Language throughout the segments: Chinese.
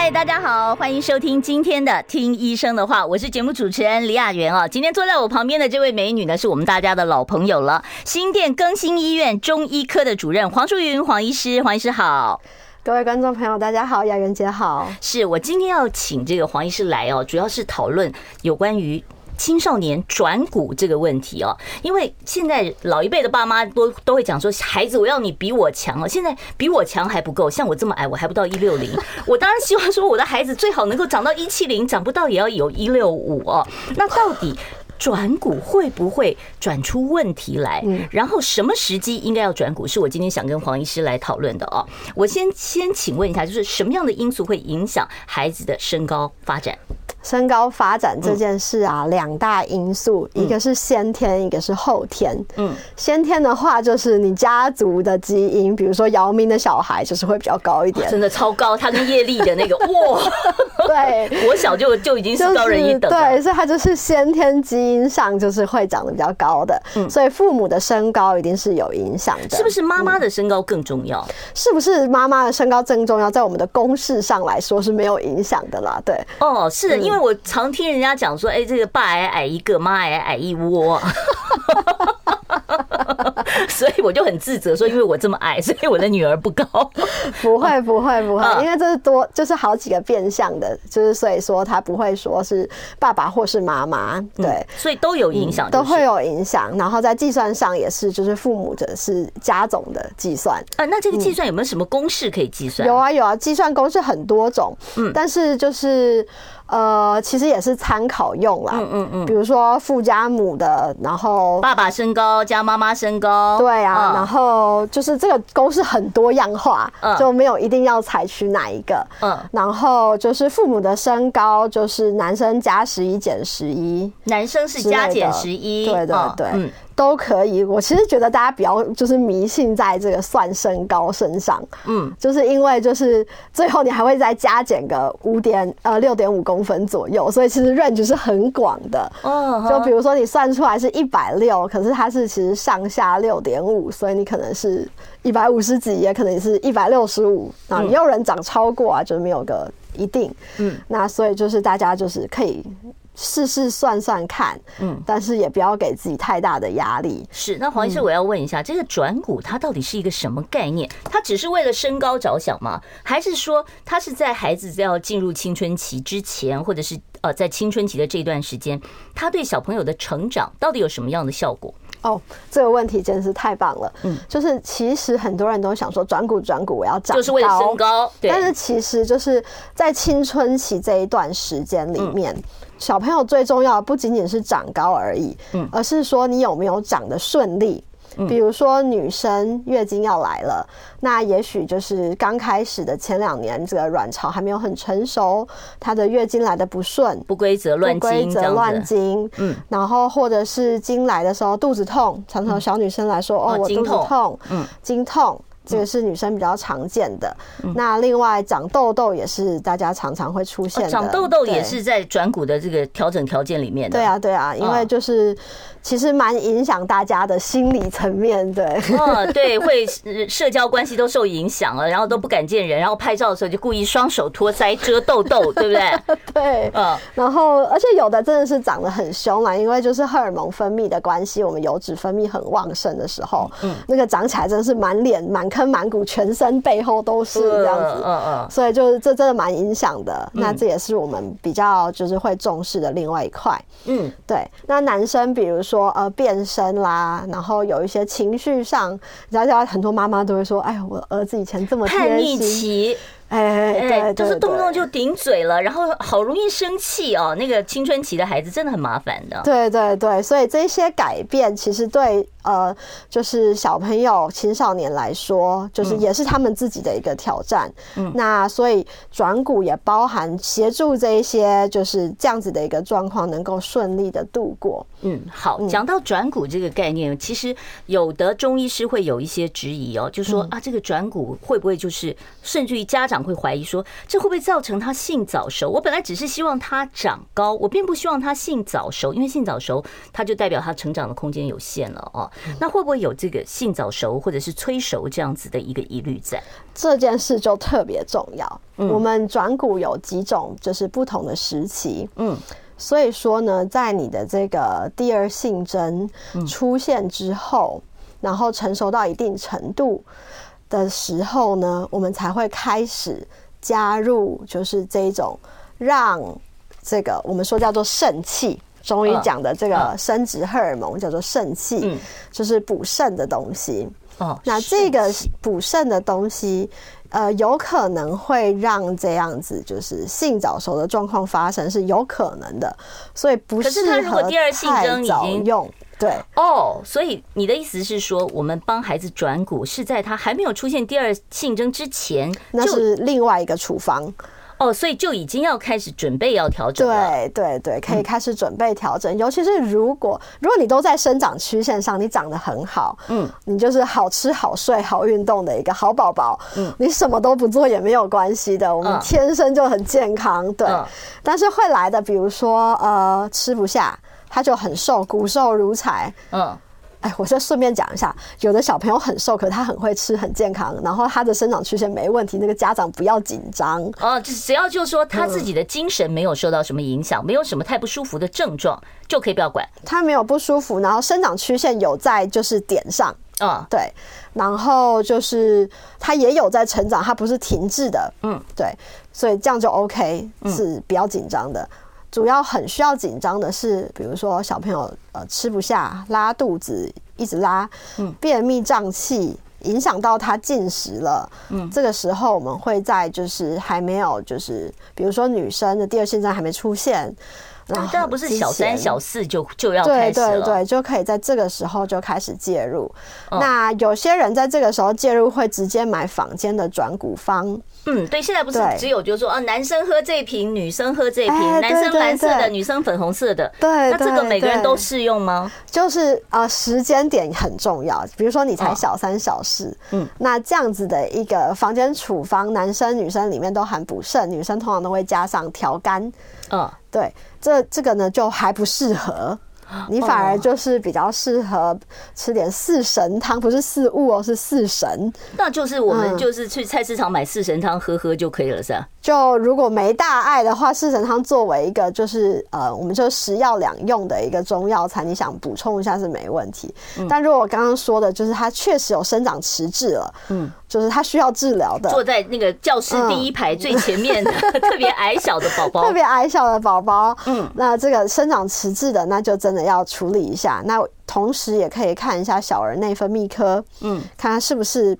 嗨，大家好，欢迎收听今天的《听医生的话》，我是节目主持人李雅媛啊。今天坐在我旁边的这位美女呢，是我们大家的老朋友了，新店更新医院中医科的主任黄淑云黄医师，黄医师好。各位观众朋友，大家好，雅媛姐好。是我今天要请这个黄医师来哦，主要是讨论有关于青少年转骨这个问题哦。因为现在老一辈的爸妈都都会讲说，孩子我要你比我强哦。现在比我强还不够，像我这么矮，我还不到一六零。我当然希望说我的孩子最好能够长到一七零，长不到也要有一六五哦。那到底？转骨会不会转出问题来？然后什么时机应该要转股？是我今天想跟黄医师来讨论的哦。我先先请问一下，就是什么样的因素会影响孩子的身高发展？身高发展这件事啊，两大因素，一个是先天，一个是后天。嗯，先天的话就是你家族的基因，比如说姚明的小孩就是会比较高一点，真的超高，他跟叶丽的那个 哇，对，我小就就已经是高人一等，对，所以他就是先天基因上就是会长得比较高的，嗯，所以父母的身高一定是有影响的。是不是妈妈的身高更重要？是不是妈妈的身高更重要？在我们的公式上来说是没有影响的啦，对，哦，是的，因为。我常听人家讲说，哎，这个爸矮矮一个，妈矮矮一窝，所以我就很自责说，因为我这么矮，所以我的女儿不高。不会，不会，不会，因为这是多，就是好几个变相的，就是所以说他不会说是爸爸或是妈妈，对，所以都有影响，都会有影响。然后在计算上也是，就是父母的是加总的计算。啊，那这个计算有没有什么公式可以计算？有啊，有啊，计算公式很多种，嗯，但是就是。呃，其实也是参考用啦。嗯嗯嗯。比如说父家母的，然后爸爸身高加妈妈身高。对啊，然后就是这个公式很多样化，就没有一定要采取哪一个。嗯。然后就是父母的身高，就是男生加十一减十一，男生是加减十一。对对对。都可以，我其实觉得大家比较就是迷信在这个算身高身上，嗯，就是因为就是最后你还会再加减个五点呃六点五公分左右，所以其实 range 是很广的，哦，就比如说你算出来是一百六，可是它是其实上下六点五，所以你可能是一百五十几，也可能是一百六十五，啊，也有人长超过啊，就是没有个一定，嗯，那所以就是大家就是可以。试试算算看，嗯，但是也不要给自己太大的压力。是，那黄医师，我要问一下，嗯、这个转骨它到底是一个什么概念？它只是为了身高着想吗？还是说它是在孩子要进入青春期之前，或者是呃在青春期的这段时间，它对小朋友的成长到底有什么样的效果？哦，这个问题真是太棒了。嗯，就是其实很多人都想说转骨转骨，我要长高，就是为了身高。对，但是其实就是在青春期这一段时间里面。嗯小朋友最重要的不仅仅是长高而已，嗯，而是说你有没有长得顺利。比如说女生月经要来了，那也许就是刚开始的前两年，这个卵巢还没有很成熟，她的月经来的不顺，不规则乱经，不规则乱经，嗯，然后或者是经来的时候肚子痛，常常小女生来说，哦，我肚子痛，嗯，经痛。这个是女生比较常见的。那另外长痘痘也是大家常常会出现的。长痘痘也是在转骨的这个调整条件里面的。对啊，对啊，因为就是其实蛮影响大家的心理层面。对，哦，对，会社交关系都受影响了，然后都不敢见人，然后拍照的时候就故意双手托腮遮痘痘，对不对？对，嗯。然后而且有的真的是长得很凶啦，因为就是荷尔蒙分泌的关系，我们油脂分泌很旺盛的时候，嗯，那个长起来真的是满脸满。坑满谷，全身背后都是这样子，嗯嗯，所以就是这真的蛮影响的。那这也是我们比较就是会重视的另外一块，嗯，对。那男生比如说说呃变身啦，然后有一些情绪上，你知道，很多妈妈都会说：“哎，我儿子以前这么贴心。”叛逆期。哎，对，就是动不动就顶嘴了，然后好容易生气哦。那个青春期的孩子真的很麻烦的。对对对，所以这些改变其实对呃，就是小朋友、青少年来说，就是也是他们自己的一个挑战。嗯，那所以转股也包含协助这一些就是这样子的一个状况能够顺利的度过。嗯，好，讲到转股这个概念，其实有的中医师会有一些质疑哦，就说啊，这个转股会不会就是甚至于家长。会怀疑说，这会不会造成他性早熟？我本来只是希望他长高，我并不希望他性早熟，因为性早熟，他就代表他成长的空间有限了哦。那会不会有这个性早熟或者是催熟这样子的一个疑虑在？这件事就特别重要。我们转骨有几种，就是不同的时期。嗯，所以说呢，在你的这个第二性征出现之后，然后成熟到一定程度。的时候呢，我们才会开始加入，就是这一种让这个我们说叫做肾气，中医讲的这个生殖荷尔蒙叫做肾气，就是补肾的东西。哦，那这个补肾的东西，呃，有可能会让这样子就是性早熟的状况发生，是有可能的，所以不适合太早用。对哦，所以你的意思是说，我们帮孩子转骨是在他还没有出现第二性征之前，那是另外一个处方哦，所以就已经要开始准备要调整了。对对对，可以开始准备调整。尤其是如果如果你都在生长曲线上，你长得很好，嗯，你就是好吃好睡好运动的一个好宝宝，嗯，你什么都不做也没有关系的，我们天生就很健康，对。但是会来的，比如说呃，吃不下。他就很瘦，骨瘦如柴。嗯，哎，我再顺便讲一下，有的小朋友很瘦，可是他很会吃，很健康，然后他的生长曲线没问题，那个家长不要紧张。哦，只要就是说他自己的精神没有受到什么影响，没有什么太不舒服的症状，就可以不要管。他没有不舒服，然后生长曲线有在就是点上。嗯，对，然后就是他也有在成长，他不是停滞的。嗯，对，所以这样就 OK，是比较紧张的。主要很需要紧张的是，比如说小朋友呃吃不下、拉肚子，一直拉，嗯，便秘胀气，影响到他进食了，嗯，这个时候我们会在就是还没有就是比如说女生的第二性征还没出现。那这不是小三、小四就就要开始了？对对对，就可以在这个时候就开始介入。那有些人在这个时候介入，会直接买坊间的转股方。嗯，对，现在不是只有就是说，啊，男生喝这瓶，女生喝这一瓶，男生蓝色的，女生粉红色的。对，那这个每个人都适用吗？就是呃，时间点很重要。比如说你才小三、小四，嗯，那这样子的一个房间处方，男生、女生里面都含补肾，女生通常都会加上调肝。嗯，对。这这个呢，就还不适合。你反而就是比较适合吃点四神汤，不是四物哦，是四神。那就是我们就是去菜市场买四神汤喝喝就可以了，是吧？就如果没大碍的话，四神汤作为一个就是呃，我们就食药两用的一个中药材，你想补充一下是没问题。但如果我刚刚说的，就是它确实有生长迟滞了，嗯，就是它需要治疗的。坐在那个教室第一排最前面的 特别矮小的宝宝，特别矮小的宝宝，嗯，那这个生长迟滞的，那就真的要处理一下。那同时也可以看一下小儿内分泌科，嗯，看它是不是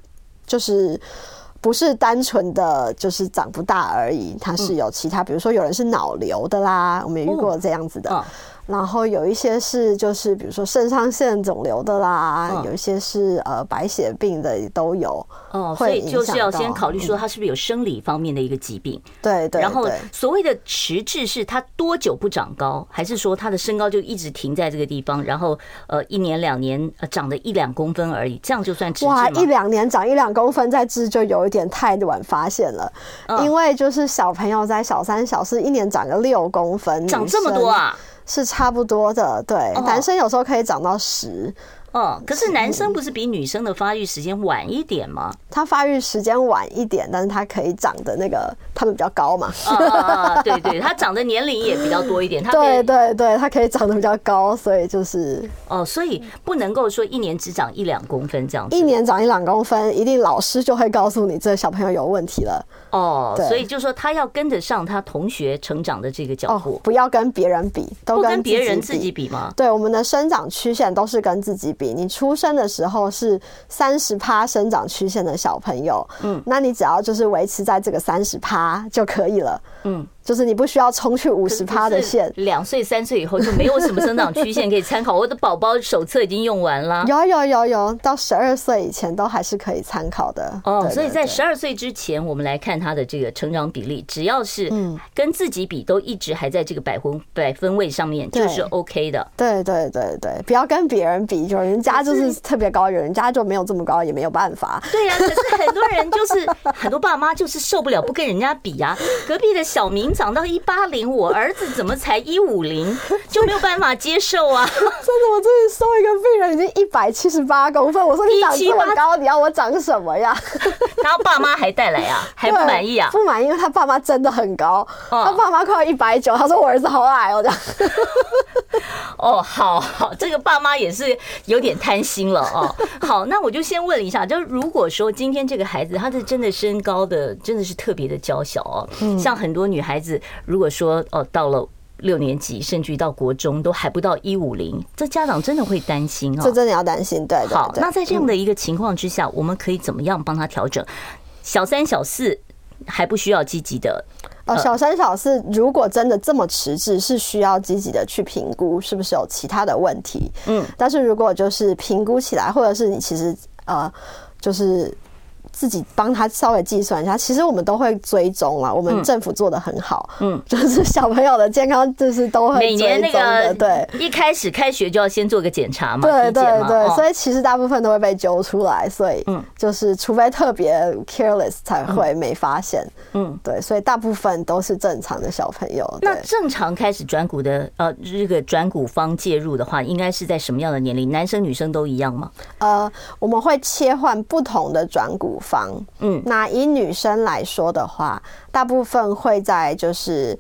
就是不是单纯的就是长不大而已，它是有其他，比如说有人是脑瘤的啦，我们也遇过这样子的。然后有一些是就是比如说肾上腺肿瘤的啦，嗯、有一些是呃白血病的都有。哦，所以就是要先考虑说他是不是有生理方面的一个疾病。对对。然后所谓的迟滞是他多久不长高，还是说他的身高就一直停在这个地方，然后呃一年两年呃长了一两公分而已，这样就算迟滞吗？哇，一两年长一两公分再治就有一点太晚发现了，因为就是小朋友在小三小四一年长个六公分，长这么多啊？是差不多的，对，男生有时候可以长到十。哦，可是男生不是比女生的发育时间晚一点吗？他发育时间晚一点，但是他可以长的那个他们比较高嘛。啊，对对，他长的年龄也比较多一点。他对对对，他可以长得比较高，所以就是哦，所以不能够说一年只长一两公分这样子。一年长一两公分，一定老师就会告诉你这小朋友有问题了。哦，所以就说他要跟得上他同学成长的这个脚步，不要跟别人比，都跟别人自己比吗？对，我们的生长曲线都是跟自己比，你出生的时候是三十趴生长曲线的小朋友，嗯，那你只要就是维持在这个三十趴就可以了，嗯。就是你不需要冲去五十趴的线，两岁三岁以后就没有什么生长曲线可以参考。我的宝宝手册已经用完了，有有有有，到十二岁以前都还是可以参考的。哦，所以在十二岁之前，我们来看他的这个成长比例，只要是跟自己比，都一直还在这个百分百分位上面，就是 OK 的。对对对对，不要跟别人比，就人家就是特别高，有人家就没有这么高，也没有办法。对呀，可是很多人就是很多爸妈就是受不了，不跟人家比啊。隔壁的小明。长到一八零，我儿子怎么才一五零，就没有办法接受啊！真的，我这里收一个病人已经一百七十八公分，我说你长这么高，你要我长什么呀？然后爸妈还带来啊，还不满意啊？不满意，因为他爸妈真的很高，他爸妈快要一百九，他说我儿子好矮哦，这样。哦，好好，这个爸妈也是有点贪心了哦。好，那我就先问一下，就是如果说今天这个孩子他的真的身高的真的是特别的娇小哦，像很多女孩子。如果说哦，到了六年级，甚至于到国中都还不到一五零，这家长真的会担心哦。这真的要担心，对。好，那在这样的一个情况之下，我们可以怎么样帮他调整？小三、小四还不需要积极的哦。小三、小四如果真的这么迟滞，是需要积极的去评估是不是有其他的问题。嗯，但是如果就是评估起来，或者是你其实呃，就是。自己帮他稍微计算一下，其实我们都会追踪啊。我们政府做的很好，嗯，就是小朋友的健康就是都会追踪的。每年那个对，一开始开学就要先做个检查嘛，对对对，所以其实大部分都会被揪出来，所以嗯，就是除非特别 careless 才会没发现，嗯，对，所以大部分都是正常的小朋友。那正常开始转骨的呃，这个转骨方介入的话，应该是在什么样的年龄？男生女生都一样吗？呃，我们会切换不同的转骨方，嗯，那以女生来说的话，大部分会在就是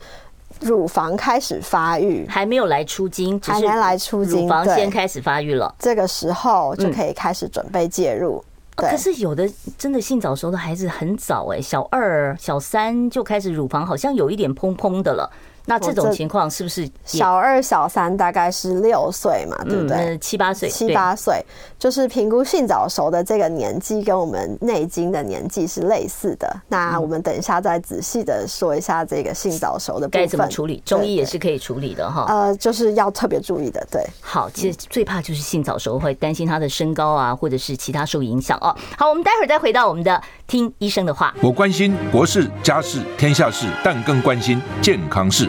乳房开始发育，还没有来出经，还没来出经，乳房先开始发育了，这个时候就可以开始准备介入。对，可是有的真的性早熟的孩子很早哎，小二、小三就开始乳房好像有一点膨膨的了。那这种情况是不是小二、小三大概是六岁嘛？对不对？七八岁，七八岁就是评估性早熟的这个年纪，跟我们内经的年纪是类似的。那我们等一下再仔细的说一下这个性早熟的部分该怎么处理。中医也是可以处理的哈。呃，就是要特别注意的。对，好，其实最怕就是性早熟会担心他的身高啊，或者是其他受影响哦。好，我们待会儿再回到我们的听医生的话。我关心国事、家事、天下事，但更关心健康事。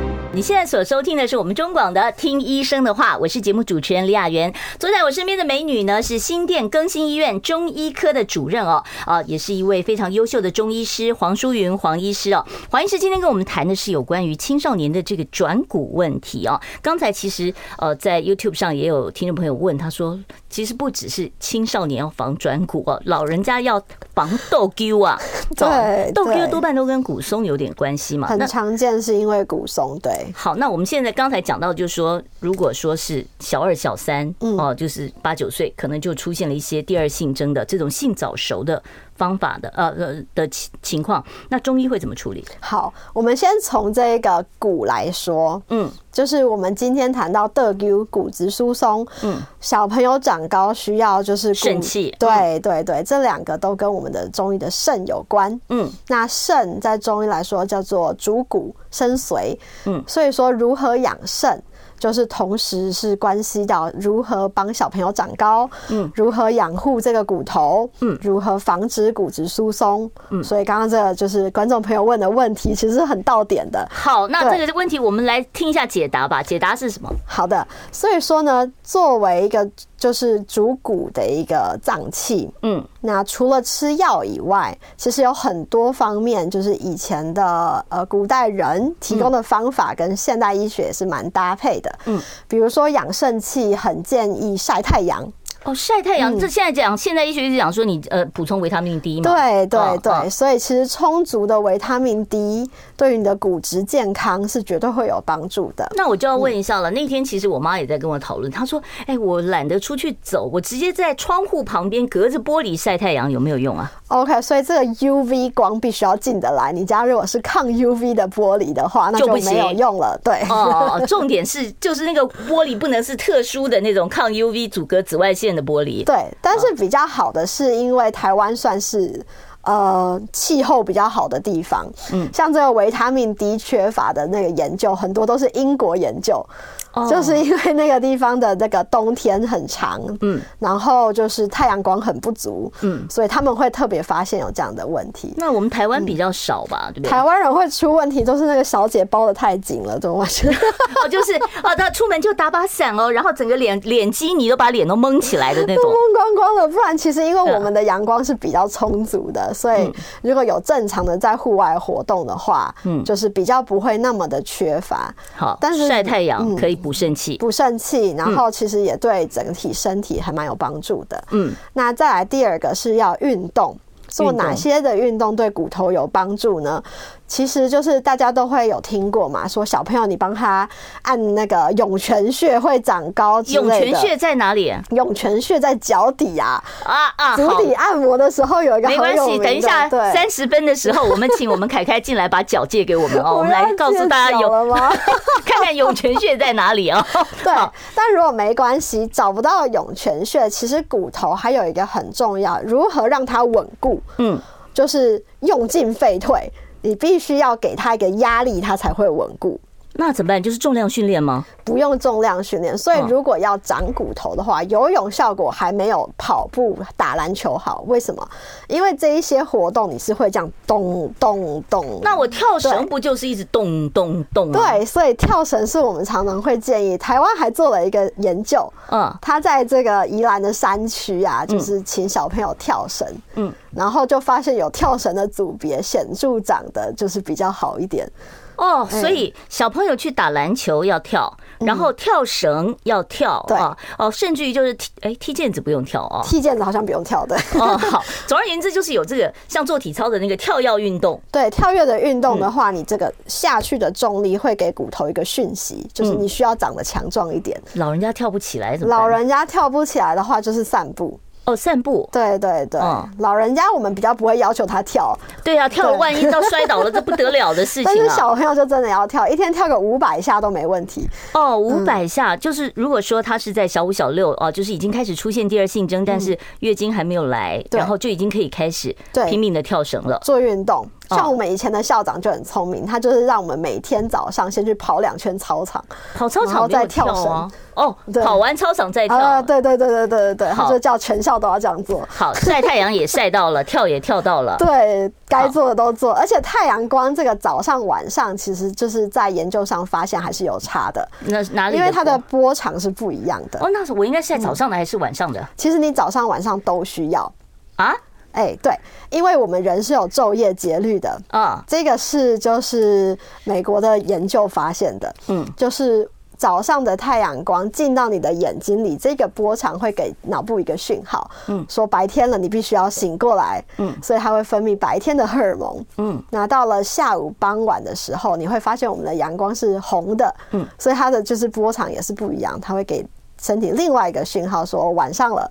你现在所收听的是我们中广的《听医生的话》，我是节目主持人李雅媛。坐在我身边的美女呢，是新店更新医院中医科的主任哦，啊，也是一位非常优秀的中医师黄淑云黄医师哦。黄医师今天跟我们谈的是有关于青少年的这个转骨问题哦。刚才其实呃，在 YouTube 上也有听众朋友问，他说，其实不只是青少年要防转骨哦，老人家要防豆丢啊。对，豆丢多半都跟骨松有点关系嘛。很常见是因为骨松，对。好，那我们现在刚才讲到，就是说，如果说是小二、小三，哦，就是八九岁，可能就出现了一些第二性征的这种性早熟的方法的呃呃的情情况，那中医会怎么处理？好，我们先从这个骨来说，嗯，就是我们今天谈到的骨骨质疏松，嗯，小朋友长高需要就是肾气，对对对，这两个都跟我们的中医的肾有关，嗯，那肾在中医来说叫做主骨生髓，嗯，所以说如何养肾？就是同时是关系到如何帮小朋友长高，嗯，如何养护这个骨头，嗯，如何防止骨质疏松，嗯，所以刚刚这个就是观众朋友问的问题，其实是很到点的。好，那这个问题我们来听一下解答吧。解答是什么？好的，所以说呢，作为一个就是主骨的一个脏器，嗯，那除了吃药以外，其实有很多方面，就是以前的呃古代人提供的方法跟现代医学也是蛮搭配的。嗯，比如说养肾气，很建议晒太阳。哦，晒太阳，这现在讲，现在医学一直讲说你呃补充维他命 D 嘛。对对对，所以其实充足的维他命 D 对于你的骨质健康是绝对会有帮助的。那我就要问一下了，那天其实我妈也在跟我讨论，她说：“哎，我懒得出去走，我直接在窗户旁边隔着玻璃晒太阳有没有用啊？”OK，所以这个 UV 光必须要进得来。你家如果是抗 UV 的玻璃的话，那就没有用了。对哦，重点是就是那个玻璃不能是特殊的那种抗 UV 阻隔紫外线。的玻璃。对，但是比较好的是，因为台湾算是呃气候比较好的地方，嗯，像这个维他命 D 缺乏的那个研究，很多都是英国研究。就是因为那个地方的那个冬天很长，嗯，然后就是太阳光很不足，嗯，所以他们会特别发现有这样的问题。那我们台湾比较少吧，对不对？台湾人会出问题，都是那个小姐包的太紧了，怎么回事？哦，就是哦，他出门就打把伞哦，然后整个脸脸基你都把脸都蒙起来的那种，蒙光光的。不然其实因为我们的阳光是比较充足的，所以如果有正常的在户外活动的话，嗯，就是比较不会那么的缺乏。好，但是晒太阳可以。补肾气，补肾气，然后其实也对整体身体还蛮有帮助的。嗯，那再来第二个是要运动，做哪些的运动对骨头有帮助呢？其实就是大家都会有听过嘛，说小朋友你帮他按那个涌泉穴会长高之类的。涌泉穴在哪里？涌泉穴在脚底啊啊啊！足底按摩的时候有一个，没关系，等一下三十分的时候，我们请我们凯凯进来把脚借给我们哦，我们来告诉大家有了吗？看看涌泉穴在哪里啊？对，但如果没关系，找不到涌泉穴，其实骨头还有一个很重要，如何让它稳固？嗯，就是用进废退。你必须要给他一个压力，他才会稳固。那怎么办？就是重量训练吗？不用重量训练。所以如果要长骨头的话，游泳效果还没有跑步、打篮球好。为什么？因为这一些活动你是会这样咚咚咚。那我跳绳不就是一直咚咚咚？对，所以跳绳是我们常常会建议。台湾还做了一个研究，嗯，他在这个宜兰的山区啊，就是请小朋友跳绳，嗯，然后就发现有跳绳的组别显著长得就是比较好一点。哦，所以小朋友去打篮球要跳，然后跳绳要跳，啊哦，甚至于就是踢，哎，踢毽子不用跳哦，踢毽子好像不用跳的。哦，好，总而言之就是有这个像做体操的那个跳跃运动。对，跳跃的运动的话，你这个下去的重力会给骨头一个讯息，就是你需要长得强壮一点。老人家跳不起来怎么？老人家跳不起来的话，就是散步。哦，散步，对对对，老人家我们比较不会要求他跳，对啊，跳了万一到摔倒了，这不得了的事情啊。但是小朋友就真的要跳，一天跳个五百下都没问题。哦，五百下就是如果说他是在小五小六哦，就是已经开始出现第二性征，但是月经还没有来，然后就已经可以开始拼命的跳绳了，做运动。像我们以前的校长就很聪明，他就是让我们每天早上先去跑两圈操场，跑操场再跳绳。哦，跑完操场再跳。啊，对对对对对对对，他就叫全校都要这样做。好，晒太阳也晒到了，跳也跳到了。对，该做的都做，而且太阳光这个早上晚上，其实就是在研究上发现还是有差的。那哪里？因为它的波长是不一样的。哦，那是我应该晒早上的还是晚上的？其实你早上晚上都需要啊。哎、欸，对，因为我们人是有昼夜节律的啊，这个是就是美国的研究发现的，嗯，就是早上的太阳光进到你的眼睛里，这个波长会给脑部一个讯号，嗯，说白天了，你必须要醒过来，嗯，所以它会分泌白天的荷尔蒙，嗯，那到了下午傍晚的时候，你会发现我们的阳光是红的，嗯，所以它的就是波长也是不一样，它会给身体另外一个讯号，说晚上了。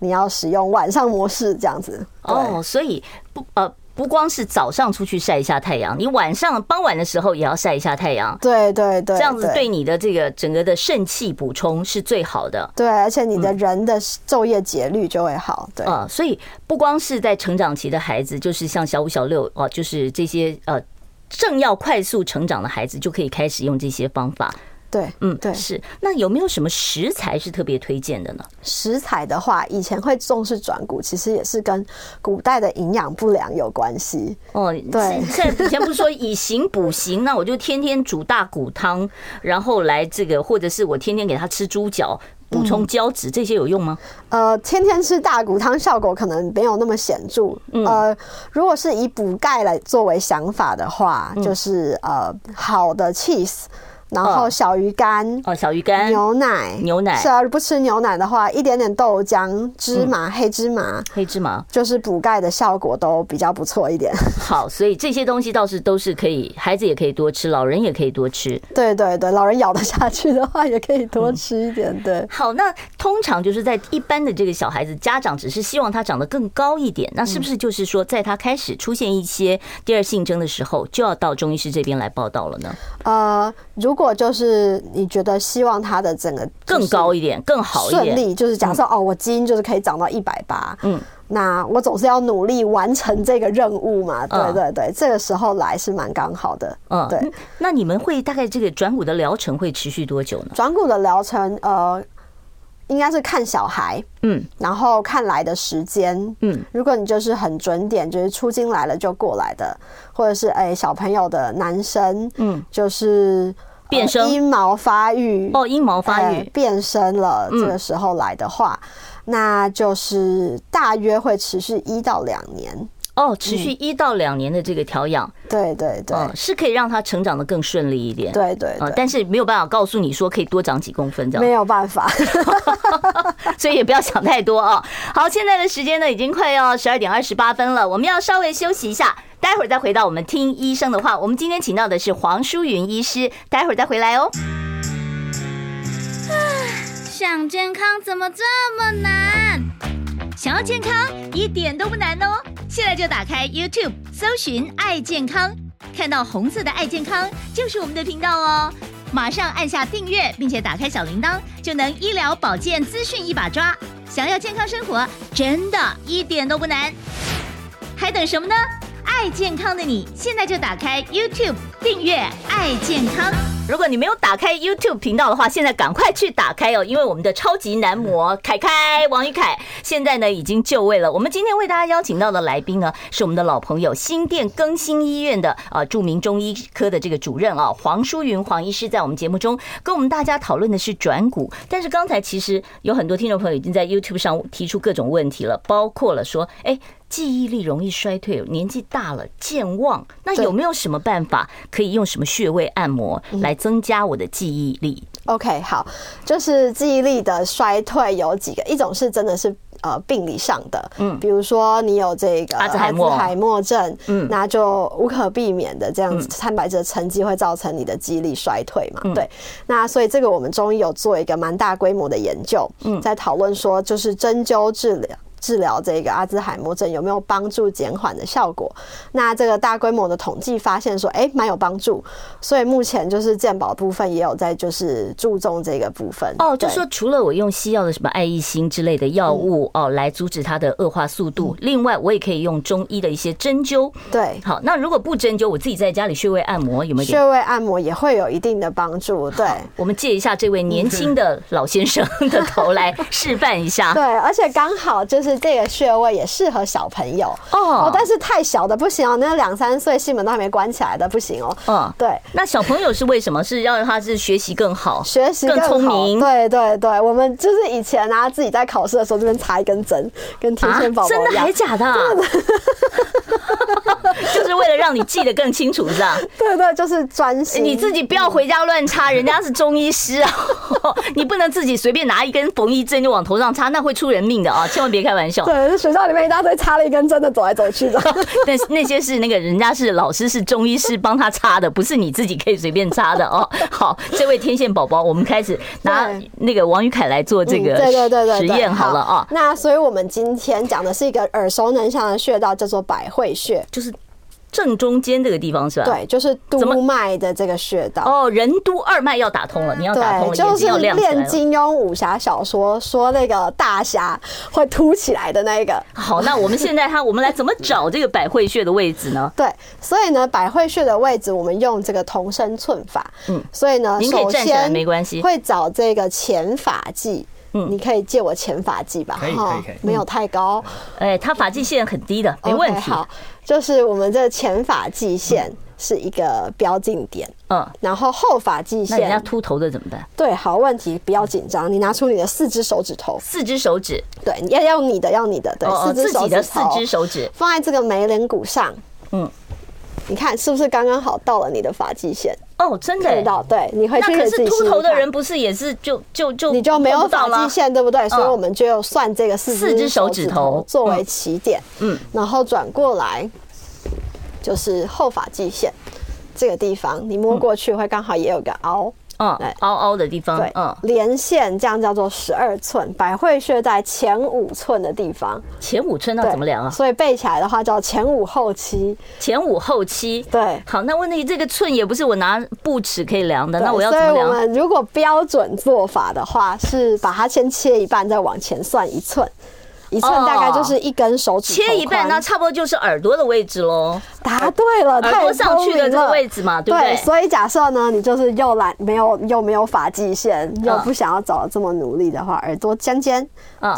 你要使用晚上模式这样子哦，所以不呃不光是早上出去晒一下太阳，你晚上傍晚的时候也要晒一下太阳。对对对，这样子对你的这个整个的肾气补充是最好的。对，而且你的人的昼夜节律就会好。对啊，所以不光是在成长期的孩子，就是像小五、小六哦，就是这些呃正要快速成长的孩子，就可以开始用这些方法。对，嗯，对，是。那有没有什么食材是特别推荐的呢？食材的话，以前会重视转骨，其实也是跟古代的营养不良有关系。哦，对。以前不是说以形补形，那我就天天煮大骨汤，然后来这个，或者是我天天给他吃猪脚，补充胶质，这些有用吗？呃，天天吃大骨汤效果可能没有那么显著。呃，如果是以补钙来作为想法的话，就是呃，好的 cheese。然后小鱼干哦，小鱼干、牛奶、牛奶。是啊，不吃牛奶的话，一点点豆浆、芝麻、嗯、黑芝麻、黑芝麻，就是补钙的效果都比较不错一点。好，所以这些东西倒是都是可以，孩子也可以多吃，老人也可以多吃。对对对，老人咬得下去的话，也可以多吃一点。对。嗯、好，那通常就是在一般的这个小孩子，家长只是希望他长得更高一点，那是不是就是说，在他开始出现一些第二性征的时候，就要到中医师这边来报道了呢？呃，如果就是你觉得希望他的整个更高一点、更好一点，顺利，就是假设哦，我基因就是可以长到一百八，嗯，那我总是要努力完成这个任务嘛，对对对，这个时候来是蛮刚好的，嗯，对。那你们会大概这个转骨的疗程会持续多久呢？转骨的疗程，呃。应该是看小孩，嗯，然后看来的时间，嗯，如果你就是很准点，就是初经来了就过来的，或者是哎小朋友的男生，嗯，就是变声阴毛发育。哦，阴毛发育。变声了，这个时候来的话，那就是大约会持续一到两年。哦，持续一到两年的这个调养，对对对，是可以让它成长的更顺利一点。对对，但是没有办法告诉你说可以多长几公分这样，没有办法，所以也不要想太多啊。好，现在的时间呢已经快要十二点二十八分了，我们要稍微休息一下，待会儿再回到我们听医生的话。我们今天请到的是黄淑云医师，待会儿再回来哦。想健康怎么这么难？想要健康一点都不难哦！现在就打开 YouTube，搜寻“爱健康”，看到红色的“爱健康”就是我们的频道哦。马上按下订阅，并且打开小铃铛，就能医疗保健资讯一把抓。想要健康生活，真的一点都不难，还等什么呢？爱健康的你，现在就打开 YouTube 订阅“爱健康”。如果你没有打开 YouTube 频道的话，现在赶快去打开哦，因为我们的超级男模凯凯王一凯现在呢已经就位了。我们今天为大家邀请到的来宾呢，是我们的老朋友新店更新医院的啊著名中医科的这个主任啊黄淑云黄医师，在我们节目中跟我们大家讨论的是转骨。但是刚才其实有很多听众朋友已经在 YouTube 上提出各种问题了，包括了说，哎。记忆力容易衰退，年纪大了健忘，那有没有什么办法可以用什么穴位按摩来增加我的记忆力？OK，好，就是记忆力的衰退有几个，一种是真的是呃病理上的，嗯，比如说你有这个阿兹海默。症，嗯，那就无可避免的这样子，蛋白质沉积会造成你的记忆力衰退嘛，对，那所以这个我们中医有做一个蛮大规模的研究，嗯，在讨论说就是针灸治疗。治疗这个阿兹海默症有没有帮助减缓的效果？那这个大规模的统计发现说，哎，蛮有帮助。所以目前就是健保部分也有在就是注重这个部分。哦，就说除了我用西药的什么爱益欣之类的药物哦来阻止它的恶化速度，另外我也可以用中医的一些针灸。对，好，那如果不针灸，我自己在家里穴位按摩有没有？穴位按摩也会有一定的帮助。对，我们借一下这位年轻的老先生的头来示范一下。对，而且刚好就是。是这个穴位也适合小朋友哦，但是太小的不行哦，那两三岁心门都还没关起来的不行哦。嗯，对。那小朋友是为什么？是要让他是学习更好，学习更聪明？对对对，我们就是以前啊，自己在考试的时候这边插一根针，跟天线宝宝。真的还假的？就是为了让你记得更清楚，是吧？对对，就是专心。你自己不要回家乱插，人家是中医师啊，你不能自己随便拿一根缝衣针就往头上插，那会出人命的啊！千万别开玩笑。对，学校里面一大堆插了一根针的走来走去的。但是那些是那个人家是老师，是中医师帮他插的，不是你自己可以随便插的哦。好，这位天线宝宝，我们开始拿那个王宇凯来做这个对对对实验好了啊。那所以我们今天讲的是一个耳熟能详的穴道，叫做百会穴，就是。正中间这个地方是吧？对，就是督脉的这个穴道。哦，任督二脉要打通了，你要打通。就是练金庸武侠小说说那个大侠会凸起来的那个。好，那我们现在他，我们来怎么找这个百会穴的位置呢？对，所以呢，百会穴的位置我们用这个同声寸法。嗯，所以呢，您可以站起来没关系。会找这个前发际。嗯，你可以借我前发际吧？可以可以可以，没有太高。哎，他发际线很低的，没问题。好。就是我们这前发际线是一个标记点，嗯，然后后发际线，那人家秃头的怎么办？对，好问题，不要紧张，你拿出你的四只手指头，四只手指，对，要要你的，要你的，对，四只手指头，四只手指。放在这个眉棱骨上，嗯，你看是不是刚刚好到了你的发际线？哦，真的、欸，到对，你回去那可是秃头的人不不是也是就就就你就没有发际线，对不对？所以我们就算这个四四只手指头。作为起点，嗯，然后转过来就是后发际线这个地方，你摸过去会刚好也有个凹。嗯，凹凹的地方，对，嗯，连线这样叫做十二寸，百会穴在前五寸的地方，前五寸那怎么量啊？所以背起来的话叫前五后七，前五后七，对。好，那问题这个寸也不是我拿布尺可以量的，那我要怎么量？所以我们如果标准做法的话，是把它先切一半，再往前算一寸。一寸大概就是一根手指，切一半，那差不多就是耳朵的位置喽。答对了，耳朵上去的这个位置嘛，对不对？所以假设呢，你就是又懒，没有又没有发际线，又不想要找这么努力的话，耳朵尖尖，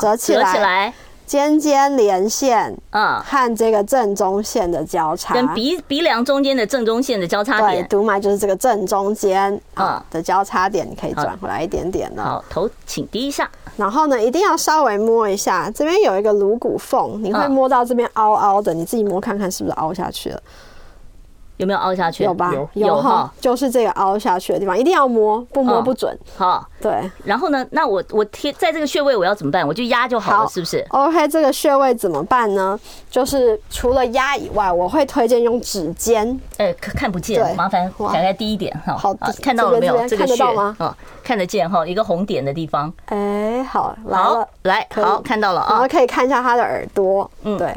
折起来，尖尖连线，嗯，和这个正中线的交叉，跟鼻鼻梁中间的正中线的交叉点，对，督脉就是这个正中间啊。的交叉点，你可以转回来一点点了。好，头请低一下。然后呢，一定要稍微摸一下，这边有一个颅骨缝，你会摸到这边凹凹的，你自己摸看看是不是凹下去了，有没有凹下去？有吧？有，有哈，就是这个凹下去的地方，一定要摸，不摸不准。好，对。然后呢，那我我贴在这个穴位，我要怎么办？我就压就好了，是不是？OK，这个穴位怎么办呢？就是除了压以外，我会推荐用指尖。哎，看不见，麻烦抬开低一点哈。好，看到了没有？这个穴看得到吗？啊。看得见哈，一个红点的地方。哎，好，来了，来，好，看到了啊。然后可以看一下他的耳朵，嗯，对，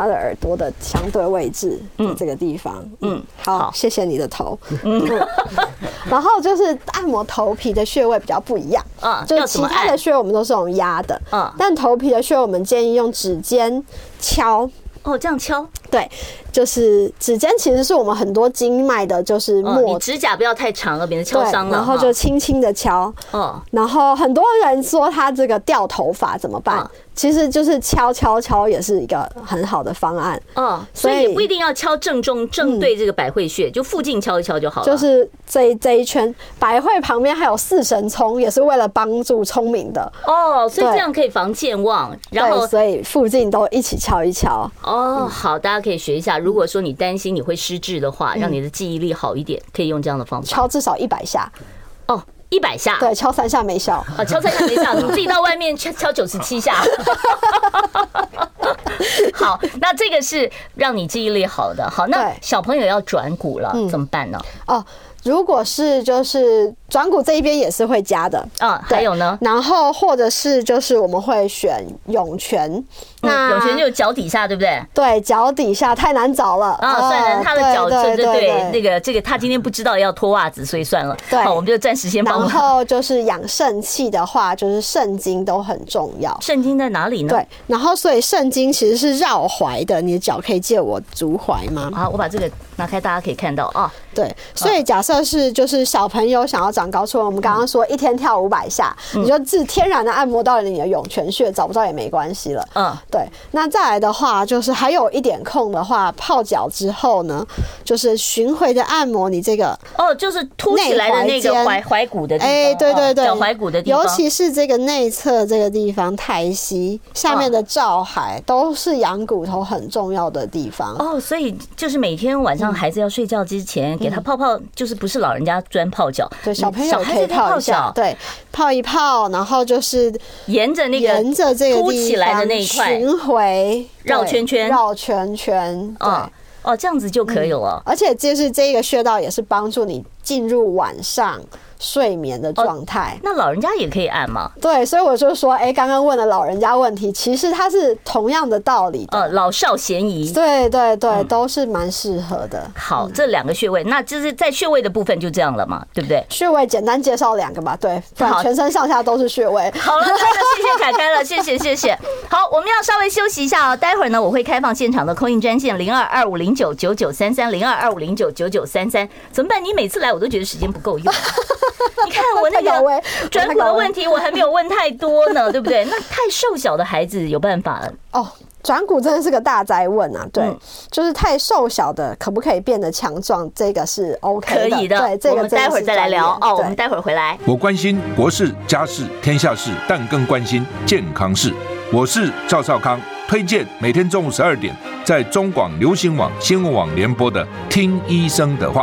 他的耳朵的相对位置，嗯，这个地方，嗯，好，谢谢你的头，嗯，然后就是按摩头皮的穴位比较不一样，嗯，就是其他的穴位我们都是用压的，嗯，但头皮的穴位我们建议用指尖敲。哦，这样敲，对，就是指尖其实是我们很多经脉的，就是末、哦。你指甲不要太长了，别人敲伤了。然后就轻轻的敲，哦。然后很多人说他这个掉头发怎么办？哦其实就是敲敲敲也是一个很好的方案哦，所以也不一定要敲正中正对这个百会穴，就附近敲一敲就好了。就是这这一圈百会旁边还有四神聪，也是为了帮助聪明的哦，所以这样可以防健忘。然后所以附近都一起敲一敲哦。好，大家可以学一下。如果说你担心你会失智的话，让你的记忆力好一点，可以用这样的方法，敲至少一百下哦。一百下，对，敲三下没效。啊，敲三下没效，你自己到外面敲敲九十七下。好，那这个是让你记忆力好的。好，那小朋友要转骨了，怎么办呢？哦，如果是就是。转骨这一边也是会加的啊，还有呢，然后或者是就是我们会选涌泉，那涌泉就是脚底下对不对？对，脚底下太难找了啊，算了，他的脚对对对，那个这个他今天不知道要脱袜子，所以算了，好，我们就暂时先帮。然后就是养肾气的话，就是肾经都很重要。肾经在哪里呢？对，然后所以肾经其实是绕踝的，你的脚可以借我足踝吗？好，我把这个拿开，大家可以看到啊。对，所以假设是就是小朋友想要长高出，我们刚刚说一天跳五百下，你就自天然的按摩到了你的涌泉穴，找不到也没关系了。嗯，对。那再来的话，就是还有一点空的话，泡脚之后呢，就是巡回的按摩你这个哦，就是凸起来的那个踝踝骨的地方，哎，对对对，脚踝骨的地方，尤其是这个内侧这个地方，太溪下面的照海，都是养骨头很重要的地方。哦，所以就是每天晚上孩子要睡觉之前，给他泡泡，就是不是老人家专泡脚，对小朋友可以泡一下，对，泡一泡，然后就是沿着那个沿着这个凸起来的那一块巡回绕圈圈，绕圈圈，对，哦，这样子就可以了。而且就是这个穴道也是帮助你进入晚上睡眠的状态，那老人家也可以按吗？对，所以我就说，哎，刚刚问了老人家问题，其实它是同样的道理，呃，老少咸宜，对对对，都是蛮适合的。好，这两个穴位，那就是在穴位的部分就这样了嘛，对不对？穴位简单介绍两个吧，对，好，全身上下都是穴位。好了，真的谢谢凯凯了，谢谢谢谢。好，我们要稍微休息一下哦，待会儿呢，我会开放现场的 call in 专线零二二五零九九九三三零二二五零九九九三三，怎么办？你每次来我都觉得时间不够用。你看我那个 转骨的问题，我还没有问太多呢，对不对？那太瘦小的孩子有办法哦。转骨真的是个大灾问啊，对，就是太瘦小的可不可以变得强壮？这个是 OK 的，可以的。对，这个待会儿再来聊哦。我们待会儿回来。我关心国事、家事、天下事，但更关心健康事。我是赵少康。推荐每天中午十二点在中广流行网、新闻网联播的《听医生的话》。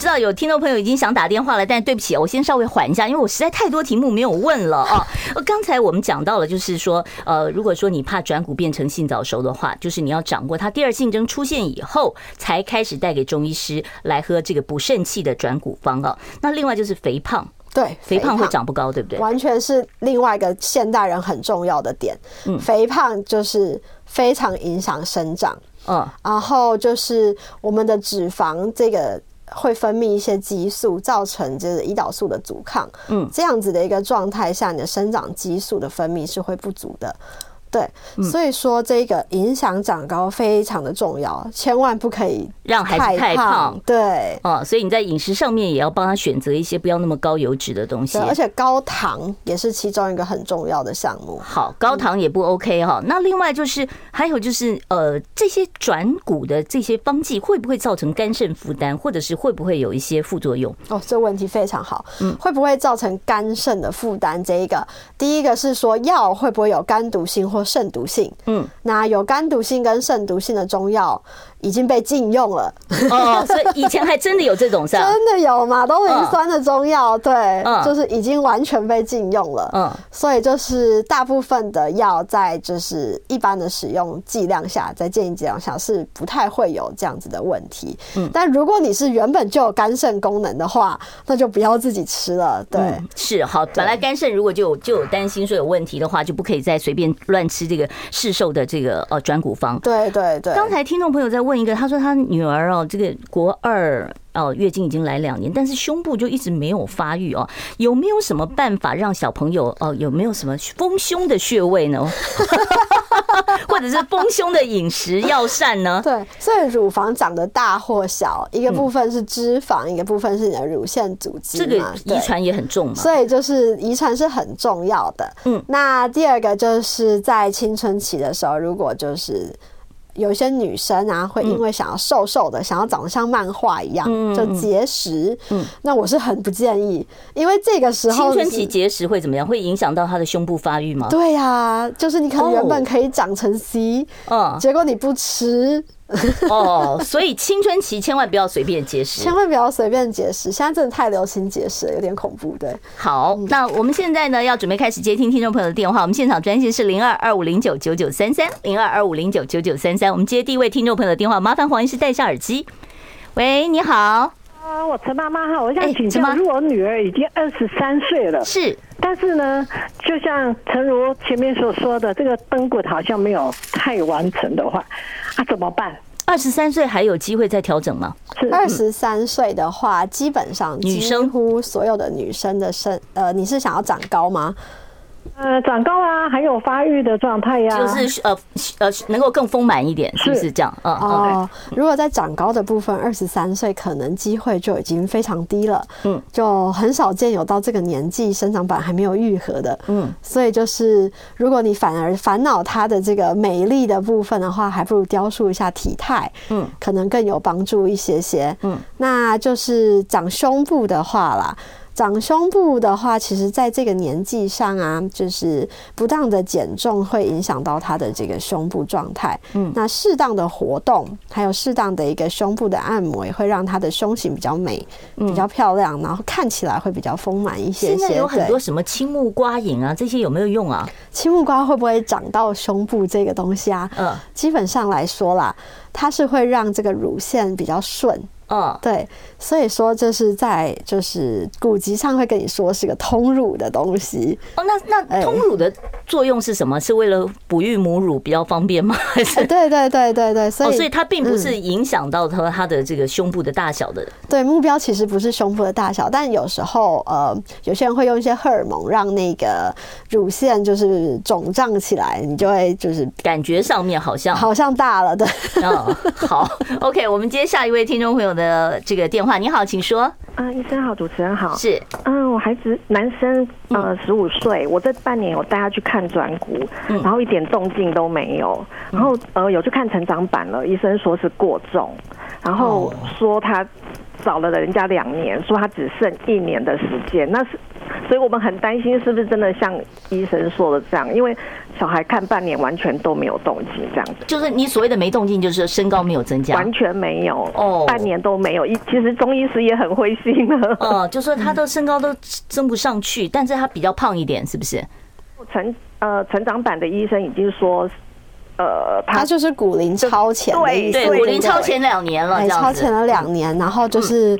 知道有听众朋友已经想打电话了，但对不起，我先稍微缓一下，因为我实在太多题目没有问了啊。刚才我们讲到了，就是说，呃，如果说你怕转骨变成性早熟的话，就是你要掌握它第二性征出现以后，才开始带给中医师来喝这个补肾气的转骨方啊。那另外就是肥胖，对，肥胖会长不高，对不对？完全是另外一个现代人很重要的点。嗯，肥胖就是非常影响生长。嗯，然后就是我们的脂肪这个。会分泌一些激素，造成就是胰岛素的阻抗。嗯，这样子的一个状态下，你的生长激素的分泌是会不足的。对，所以说这个影响长高非常的重要，千万不可以让孩子太胖。对，哦，所以你在饮食上面也要帮他选择一些不要那么高油脂的东西，而且高糖也是其中一个很重要的项目。好，高糖也不 OK 哈。那另外就是还有就是呃，这些转骨的这些方剂会不会造成肝肾负担，或者是会不会有一些副作用？哦，这问题非常好。嗯，会不会造成肝肾的负担？这一个，第一个是说药会不会有肝毒性或肾毒性，嗯，那有肝毒性跟肾毒性的中药已经被禁用了。哦，所以以前还真的有这种是吧？真的有马兜铃酸的中药，对，就是已经完全被禁用了。嗯，所以就是大部分的药在就是一般的使用剂量下，在建议剂量下是不太会有这样子的问题。嗯，但如果你是原本就有肝肾功能的话，那就不要自己吃了。对，是好，本来肝肾如果就有就有担心说有问题的话，就不可以再随便乱吃这个。市售的这个呃转骨方，对对对。刚才听众朋友在问一个，他说他女儿哦，这个国二哦，月经已经来两年，但是胸部就一直没有发育哦，有没有什么办法让小朋友哦，有没有什么丰胸的穴位呢？或者是丰胸的饮食药膳呢？对，所以乳房长得大或小，一个部分是脂肪，一个部分是你的乳腺组织，这个遗传也很重嘛。所以就是遗传是很重要的。嗯，那第二个就是在青春期的时候，如果就是。有一些女生啊，会因为想要瘦瘦的，想要长得像漫画一样，就节食。嗯，那我是很不建议，因为这个时候青春期节食会怎么样？会影响到她的胸部发育吗？对呀，就是你可能原本可以长成 C，嗯，结果你不吃。哦，所以青春期千万不要随便节食，千万不要随便节食。现在真的太流行节食了，有点恐怖。对，好，那我们现在呢要准备开始接听听众朋友的电话。我们现场专线是零二二五零九九九三三零二二五零九九九三三。我们接第一位听众朋友的电话，麻烦黄医师戴下耳机。喂，你好，啊，我陈妈妈哈，我想请教，如果我女儿已经二十三岁了，是，但是呢，就像陈如前面所说的，这个灯骨好像没有太完成的话。啊，怎么办？二十三岁还有机会再调整吗？二十三岁的话，基本上几乎所有的女生的身，呃，你是想要长高吗？呃，长高啊，还有发育的状态呀，就是呃呃，能够更丰满一点，是。不是这样？嗯。哦，如果在长高的部分，二十三岁可能机会就已经非常低了，嗯，就很少见有到这个年纪生长板还没有愈合的，嗯，所以就是如果你反而烦恼它的这个美丽的部分的话，还不如雕塑一下体态，嗯，可能更有帮助一些些，嗯，那就是长胸部的话啦。长胸部的话，其实在这个年纪上啊，就是不当的减重会影响到他的这个胸部状态。嗯，那适当的活动，还有适当的一个胸部的按摩，也会让他的胸型比较美，比较漂亮，然后看起来会比较丰满一些些。现在有很多什么青木瓜饮啊，这些有没有用啊？青木瓜会不会长到胸部这个东西啊？嗯，基本上来说啦，它是会让这个乳腺比较顺。嗯，对，所以说这是在就是古籍上会跟你说是个通乳的东西。哦，那那通乳的作用是什么？是为了哺育母乳比较方便吗？还是？对对对对对，所以所以它并不是影响到它它的这个胸部的大小的。对，目标其实不是胸部的大小，但有时候呃，有些人会用一些荷尔蒙让那个乳腺就是肿胀起来，你就会就是感觉上面好像好像大了。对，嗯，好，OK，我们接下一位听众朋友。的这个电话，你好，请说。啊，医生好，主持人好。是，嗯，我孩子男生，呃，十五岁，我这半年我带他去看转骨，然后一点动静都没有，然后呃有去看成长版了，医生说是过重，然后说他找了人家两年，说他只剩一年的时间，那是。所以我们很担心，是不是真的像医生说的这样？因为小孩看半年完全都没有动静，这样子。就是你所谓的没动静，就是身高没有增加，完全没有哦，半年都没有。一其实中医师也很灰心的。哦，就说他的身高都增不上去，但是他比较胖一点，是不是？成呃成长版的医生已经说。呃，他就是骨龄超前的意思，对，骨龄超前两年了，超前了两年，然后就是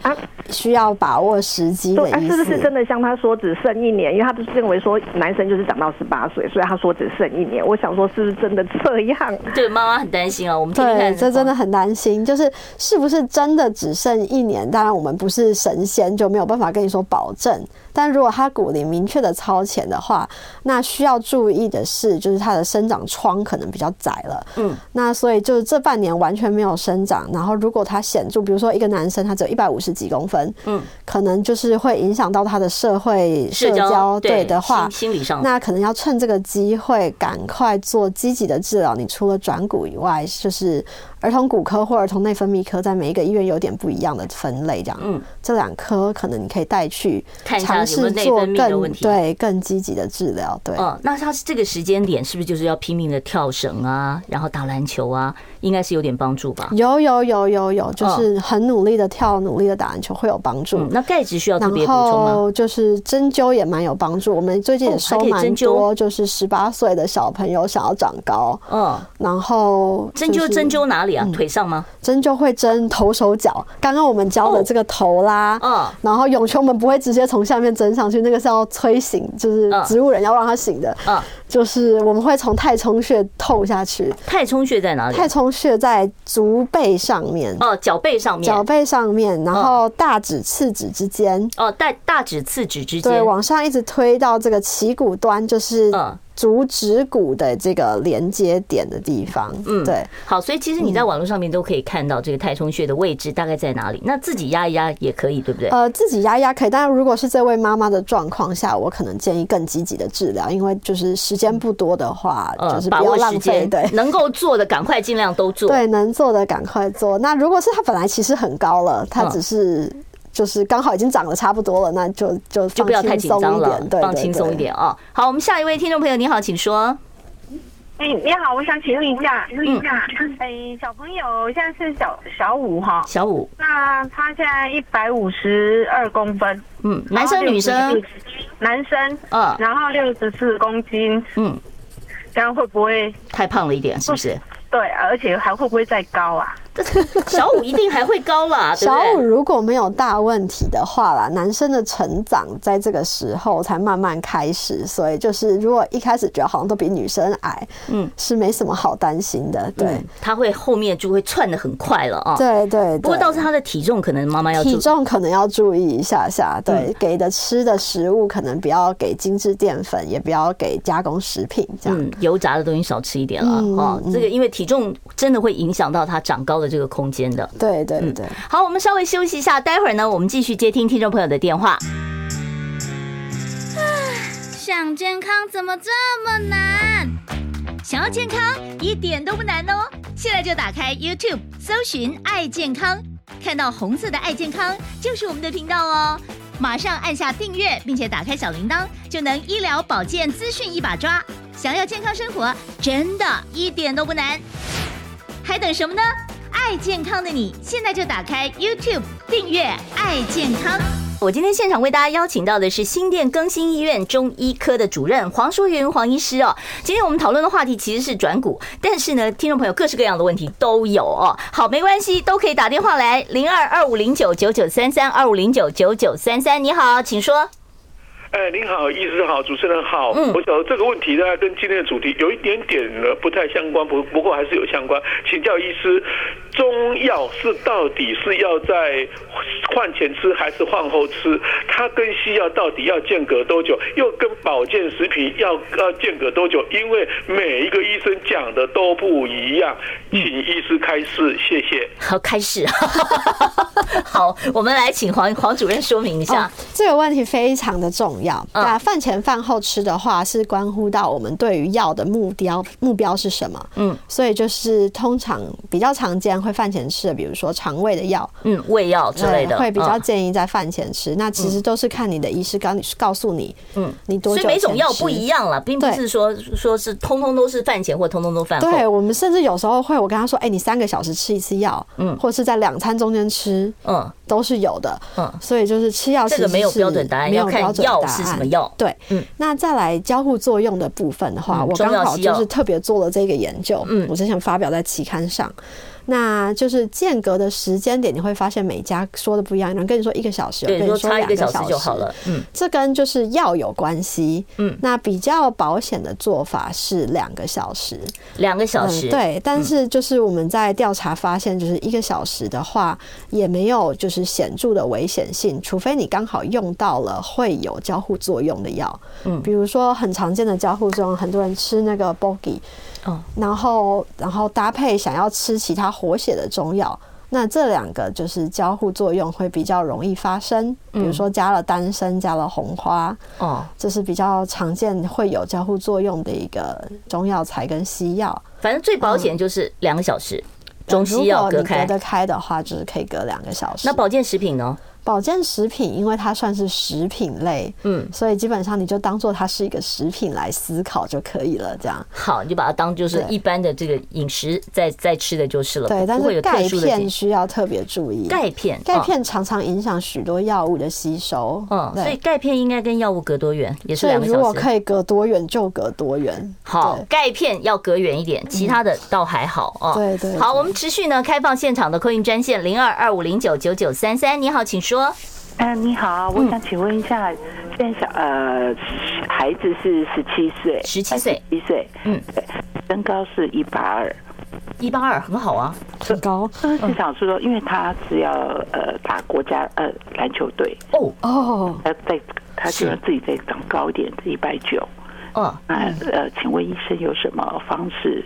需要把握时机的意思。是不是真的像他说只剩一年？因为他不是认为说男生就是长到十八岁，所以他说只剩一年。我想说，是不是真的这样？对，妈妈很担心啊。我们对，这真的很担心，就是是不是真的只剩一年？当然，我们不是神仙，就没有办法跟你说保证。但如果他骨龄明确的超前的话，那需要注意的是，就是他的生长窗可能比较窄了。嗯，那所以就是这半年完全没有生长。然后如果他显著，比如说一个男生他只有一百五十几公分，嗯，可能就是会影响到他的社会社交对的话，心理上，那可能要趁这个机会赶快做积极的治疗。你除了转骨以外，就是。儿童骨科或儿童内分泌科在每一个医院有点不一样的分类，这样，嗯，这两科可能你可以带去尝试做更对更积极的治疗，对。哦，那他这个时间点是不是就是要拼命的跳绳啊，然后打篮球啊？应该是有点帮助吧？有有有有有，就是很努力的跳，努力的打篮球会有帮助。那钙质需要特别补充吗？然后就是针灸也蛮有帮助。我们最近也收蛮多，就是十八岁的小朋友想要长高，嗯，然后针灸针灸哪里啊？腿上吗？针灸会针头手脚。刚刚我们教的这个头啦，嗯，然后咏秋我们不会直接从下面针上去，那个是要催醒，就是植物人要让他醒的。嗯，就是我们会从太冲穴透下去。太冲穴在哪里？太冲穴在足背上面。哦，脚背上面。脚背上面，然后大指次指之间。哦，大大指次指之间。对，往上一直推到这个旗骨端，就是嗯。足趾骨的这个连接点的地方，嗯，对，好，所以其实你在网络上面都可以看到这个太冲穴的位置大概在哪里。那自己压一压也可以，对不对？呃，自己压一压可以，但是如果是这位妈妈的状况下，我可能建议更积极的治疗，因为就是时间不多的话，就是不要浪费，对，能够做的赶快尽量都做，对，能做的赶快做。那如果是她本来其实很高了，她只是。就是刚好已经长得差不多了，那就就就不要太紧张了，对，放轻松一点啊。好，我们下一位听众朋友，你好，请说。哎，你好，我想请问一下，问一下，哎，小朋友现在是小小五哈，小五，那他现在一百五十二公分，嗯，男生女生，男生，嗯，然后六十四公斤，嗯，这样会不会太胖了一点？是不是？对，而且还会不会再高啊？小五一定还会高啦，小五如果没有大问题的话啦，男生的成长在这个时候才慢慢开始，所以就是如果一开始觉得好像都比女生矮，嗯，是没什么好担心的。对，他会后面就会窜的很快了啊。对对，不过倒是他的体重可能妈妈要体重可能要注意一下下，对，给的吃的食物可能不要给精致淀粉，也不要给加工食品，这样油炸的东西少吃一点了哦。这个因为体重真的会影响到他长高的这个空间的，对对对。好，我们稍微休息一下，待会儿呢，我们继续接听听众朋友的电话。想健康怎么这么难？想要健康一点都不难哦，现在就打开 YouTube 搜寻“爱健康”，看到红色的“爱健康”就是我们的频道哦。马上按下订阅，并且打开小铃铛，就能医疗保健资讯一把抓。想要健康生活，真的一点都不难。还等什么呢？爱健康的你，现在就打开 YouTube 订阅“爱健康”。我今天现场为大家邀请到的是新店更新医院中医科的主任黄淑云黄医师哦。今天我们讨论的话题其实是转骨，但是呢，听众朋友各式各样的问题都有哦。好，没关系，都可以打电话来零二二五零九九九三三二五零九九九三三。你好，请说。哎，您好，医师好，主持人好。嗯，我想这个问题呢，跟今天的主题有一点点呢不太相关，不不过还是有相关。请教医师，中药是到底是要在饭前吃还是饭后吃？它跟西药到底要间隔多久？又跟保健食品要要间隔多久？因为每一个医生讲的都不一样，请医师开示，谢谢。好，开始。好，我们来请黄黄主任说明一下。哦，这个问题非常的重要。那饭前饭后吃的话，是关乎到我们对于药的目标，目标是什么？嗯，所以就是通常比较常见会饭前吃的，比如说肠胃的药，嗯，胃药之类的，会比较建议在饭前吃。那其实都是看你的医师告你告诉你，嗯，你多久。所以每种药不一样了，并不是说说是通通都是饭前或通通都饭后。对，我们甚至有时候会，我跟他说，哎，你三个小时吃一次药，嗯，或者是在两餐中间吃，嗯，都是有的，嗯，所以就是吃药这个没有标准答案，要看药是什么药。对，嗯，那再来交互作用的部分的话，我刚好就是特别做了这个研究，嗯，我之前发表在期刊上。那就是间隔的时间点，你会发现每家说的不一样。有人跟你说一个小时，跟你说两个小时就好了。嗯，这跟就是药有关系。嗯，那比较保险的做法是两个小时，两个小时。对，但是就是我们在调查发现，就是一个小时的话，也没有就是显著的危险性，除非你刚好用到了会有交互作用的药。嗯，比如说很常见的交互作用，很多人吃那个 Bogi。哦，然后然后搭配想要吃其他活血的中药，那这两个就是交互作用会比较容易发生。比如说加了丹参，加了红花，哦，这是比较常见会有交互作用的一个中药材跟西药。反正最保险就是两个小时，中西药隔开。隔得开的话，就是可以隔两个小时。那保健食品呢？保健食品，因为它算是食品类，嗯，所以基本上你就当做它是一个食品来思考就可以了。这样好，你就把它当就是一般的这个饮食在在吃的就是了。对，但是钙片需要特别注意。钙片，钙片常常影响许多药物的吸收。嗯，所以钙片应该跟药物隔多远？也是两个小时。如果可以隔多远就隔多远。好，钙片要隔远一点，其他的倒还好哦。对对。好，我们持续呢开放现场的客运专线零二二五零九九九三三。你好，请说。嗯、呃，你好，我想请问一下，现在小呃孩子是十七岁，十七岁，一岁，嗯，对，身高是一八二，一八二很好啊，很高。是想说，因为他是要呃打国家呃篮球队，哦。哦，他在他希望自己再长高一点，一百九，嗯，那呃，请问医生有什么方式？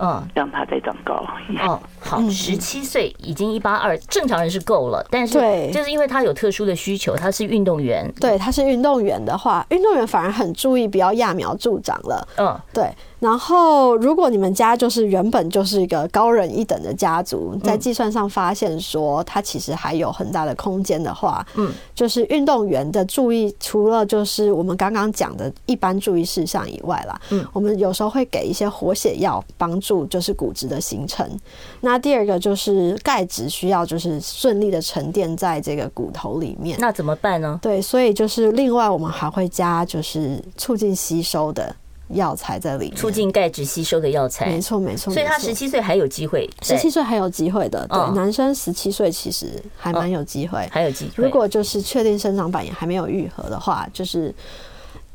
嗯，让他再长高。哦，好，十七岁已经一八二，正常人是够了。但是，对，就是因为他有特殊的需求，他是运动员。对，他是运动员的话，运动员反而很注意不要揠苗助长了。嗯，对。然后，如果你们家就是原本就是一个高人一等的家族，在计算上发现说它其实还有很大的空间的话，嗯，就是运动员的注意，除了就是我们刚刚讲的一般注意事项以外啦，嗯，我们有时候会给一些活血药帮助，就是骨质的形成。那第二个就是钙质需要就是顺利的沉淀在这个骨头里面，那怎么办呢？对，所以就是另外我们还会加就是促进吸收的。药材在里面，促进钙质吸收的药材，没错没错。所以他十七岁还有机会，十七岁还有机会的。对，男生十七岁其实还蛮有机会，还有机会。如果就是确定生长板也还没有愈合的话，就是。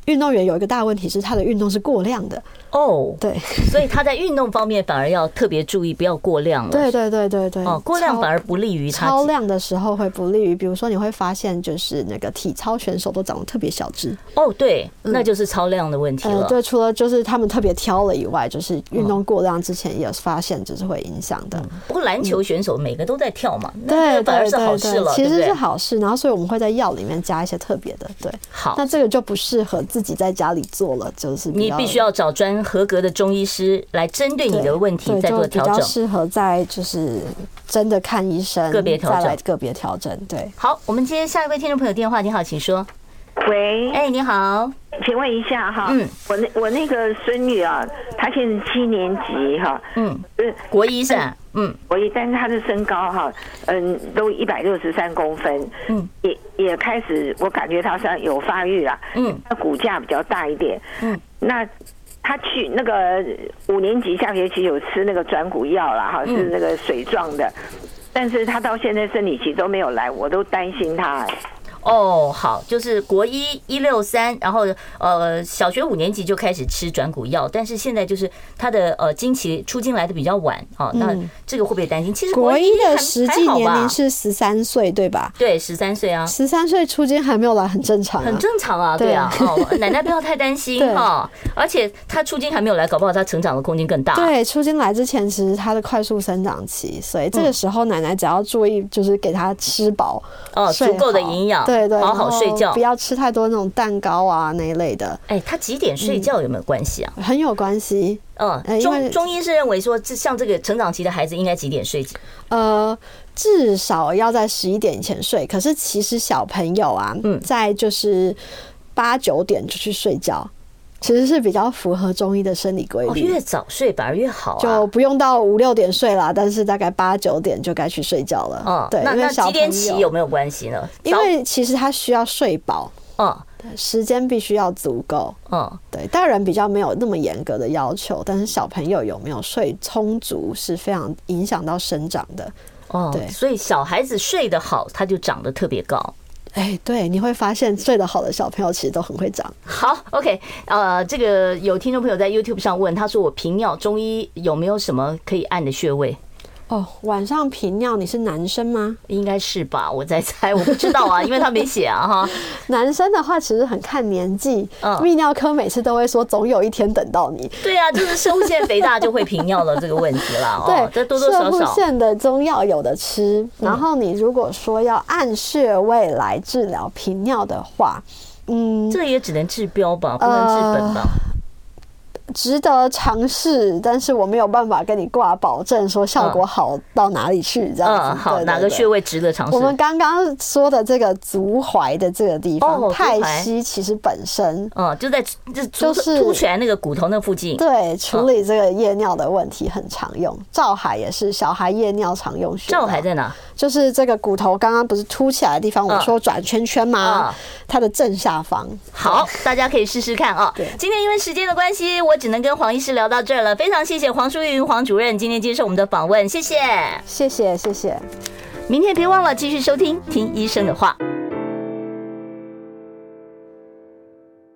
运动员有一个大问题是他的运动是过量的哦，对，所以他在运动方面反而要特别注意，不要过量了。对对对对对，哦，过量反而不利于他。超量的时候会不利于，比如说你会发现就是那个体操选手都长得特别小只。哦，对，那就是超量的问题了。对，除了就是他们特别挑了以外，就是运动过量之前也有发现就是会影响的。不过篮球选手每个都在跳嘛，对，反而是好事了，其实是好事。然后所以我们会在药里面加一些特别的，对，好，那这个就不适合自己在家里做了，就是你必须要找专合格的中医师来针对你的问题再做调整，比较适合在就是真的看医生个别调整，再来个别调整。对，好，我们接下一位听众朋友电话，你好，请说。喂，哎，你好，请问一下哈，嗯，我那我那个孙女啊，她现在七年级哈，嗯，是国一是吧？嗯，国医，但是她的身高哈，嗯，都一百六十三公分，嗯，也也开始，我感觉她像有发育了，嗯，她骨架比较大一点，嗯，那她去那个五年级下学期有吃那个转骨药了哈，是那个水状的，但是他到现在生理期都没有来，我都担心她。哦，好，就是国一一六三，然后呃小学五年级就开始吃转骨药，但是现在就是他的呃经期出经来的比较晚哦，那这个会不会担心？其实国一的实际年龄是十三岁，对吧？对，十三岁啊，十三岁出经还没有来，很正常，很正常啊，对啊，哦，奶奶不要太担心 哈，而且他出经还没有来，搞不好他成长的空间更大。对，出经来之前其实他的快速生长期，所以这个时候奶奶只要注意，就是给他吃饱哦，足够的营养，对对，好好睡觉，不要吃太多那种蛋糕啊那一类的。哎，他几点睡觉有没有关系啊？很有关系。嗯，中中医是认为说，这像这个成长期的孩子应该几点睡？呃，至少要在十一点以前睡。可是其实小朋友啊，嗯在就是八九点就去睡觉。其实是比较符合中医的生理规律，越早睡反而越好，就不用到五六点睡啦，但是大概八九点就该去睡觉了。嗯，对。那那几点起有没有关系呢？因为其实他需要睡饱，嗯，时间必须要足够，嗯，对。大人比较没有那么严格的要求，但是小朋友有没有睡充足是非常影响到生长的。哦，对，所以小孩子睡得好，他就长得特别高。哎，对，你会发现睡得好的小朋友其实都很会长。好，OK，呃，这个有听众朋友在 YouTube 上问，他说我平尿，中医有没有什么可以按的穴位？哦，晚上频尿，你是男生吗？应该是吧，我在猜，我不知道啊，因为他没写啊哈。男生的话其实很看年纪，嗯，泌尿科每次都会说总有一天等到你。对啊，就是摄护腺肥大就会频尿的这个问题啦。对，这多多少少。腺的中药有的吃，然后你如果说要按穴位来治疗频尿的话，嗯，这也只能治标吧，不能治本吧。值得尝试，但是我没有办法跟你挂保证说效果好到哪里去，这样子。嗯，好，哪个穴位值得尝试？我们刚刚说的这个足踝的这个地方，太溪其实本身，嗯，就在就就是凸起来那个骨头那附近。对，处理这个夜尿的问题很常用。照海也是小孩夜尿常用穴。照海在哪？就是这个骨头刚刚不是凸起来的地方，我说转圈圈吗？它的正下方。好，大家可以试试看啊。对，今天因为时间的关系，我只能跟黄医师聊到这儿了。非常谢谢黄淑云黄主任今天接受我们的访问，谢谢，谢谢，谢谢。明天别忘了继续收听《听医生的话》。